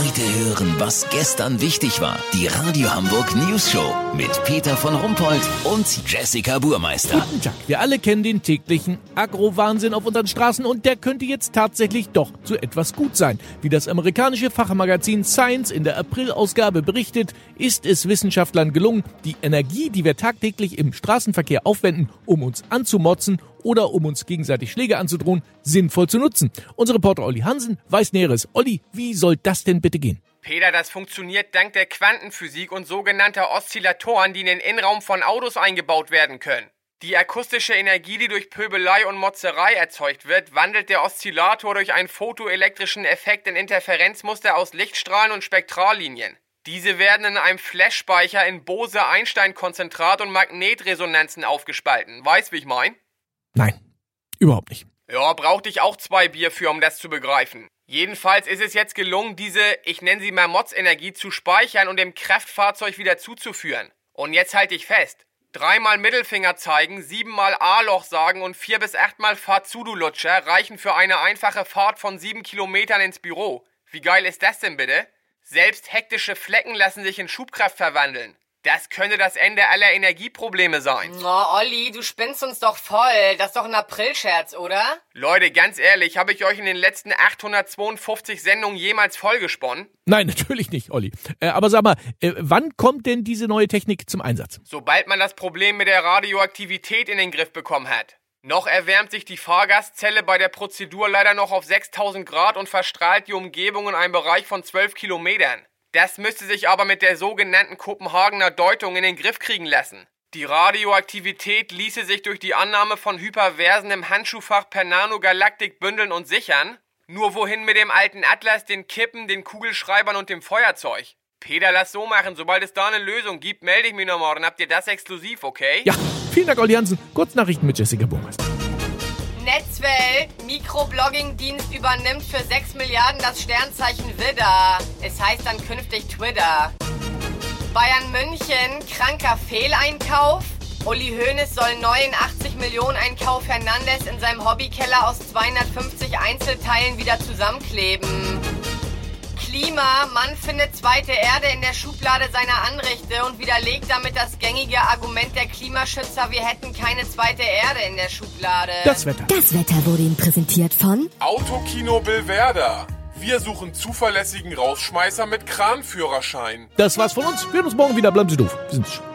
Heute hören, was gestern wichtig war. Die Radio Hamburg News Show mit Peter von Rumpold und Jessica Burmeister. Guten Tag. Wir alle kennen den täglichen Agro-Wahnsinn auf unseren Straßen und der könnte jetzt tatsächlich doch zu etwas gut sein. Wie das amerikanische Fachmagazin Science in der April-Ausgabe berichtet, ist es Wissenschaftlern gelungen, die Energie, die wir tagtäglich im Straßenverkehr aufwenden, um uns anzumotzen oder um uns gegenseitig Schläge anzudrohen, sinnvoll zu nutzen. Unser Reporter Olli Hansen weiß Näheres. Olli, wie soll das denn bitte gehen? Peter, das funktioniert dank der Quantenphysik und sogenannter Oszillatoren, die in den Innenraum von Autos eingebaut werden können. Die akustische Energie, die durch Pöbelei und Motzerei erzeugt wird, wandelt der Oszillator durch einen photoelektrischen Effekt in Interferenzmuster aus Lichtstrahlen und Spektrallinien. Diese werden in einem Flashspeicher in Bose-Einstein-Konzentrat und Magnetresonanzen aufgespalten. Weißt, wie ich mein? Nein, überhaupt nicht. Ja, brauchte ich auch zwei Bier für, um das zu begreifen. Jedenfalls ist es jetzt gelungen, diese, ich nenne sie mal Mods-Energie, zu speichern und dem Kraftfahrzeug wieder zuzuführen. Und jetzt halte ich fest. Dreimal Mittelfinger zeigen, siebenmal A-Loch sagen und vier bis achtmal Fahrt zu, du Lutscher, reichen für eine einfache Fahrt von sieben Kilometern ins Büro. Wie geil ist das denn bitte? Selbst hektische Flecken lassen sich in Schubkraft verwandeln. Das könnte das Ende aller Energieprobleme sein. Oh, Olli, du spinnst uns doch voll. Das ist doch ein Aprilscherz, oder? Leute, ganz ehrlich, habe ich euch in den letzten 852 Sendungen jemals vollgesponnen? Nein, natürlich nicht, Olli. Äh, aber sag mal, äh, wann kommt denn diese neue Technik zum Einsatz? Sobald man das Problem mit der Radioaktivität in den Griff bekommen hat. Noch erwärmt sich die Fahrgastzelle bei der Prozedur leider noch auf 6000 Grad und verstrahlt die Umgebung in einem Bereich von 12 Kilometern. Das müsste sich aber mit der sogenannten Kopenhagener Deutung in den Griff kriegen lassen. Die Radioaktivität ließe sich durch die Annahme von Hyperversen im Handschuhfach per Nanogalaktik bündeln und sichern. Nur wohin mit dem alten Atlas, den Kippen, den Kugelschreibern und dem Feuerzeug? Peter, lass so machen. Sobald es da eine Lösung gibt, melde ich mich noch morgen. Habt ihr das exklusiv, okay? Ja, vielen Dank, Olli Hansen. Kurznachrichten mit Jessica Burmeister. Netzwelt, Mikroblogging-Dienst übernimmt für 6 Milliarden das Sternzeichen Widder. Es heißt dann künftig Twitter. Bayern München, kranker Fehleinkauf. Uli Hoeneß soll neuen 80 Millionen Einkauf Hernandez in seinem Hobbykeller aus 250 Einzelteilen wieder zusammenkleben. Klima, Mann findet zweite Erde in der Schublade seiner Anrichte und widerlegt damit das gängige Argument der Klimaschützer, wir hätten keine zweite Erde in der Schublade. Das Wetter. Das Wetter wurde Ihnen präsentiert von Autokino Billwerder. Wir suchen zuverlässigen Rausschmeißer mit Kranführerschein. Das war's von uns. Wir hören uns morgen wieder. Bleiben Sie doof. Wir sind's schon.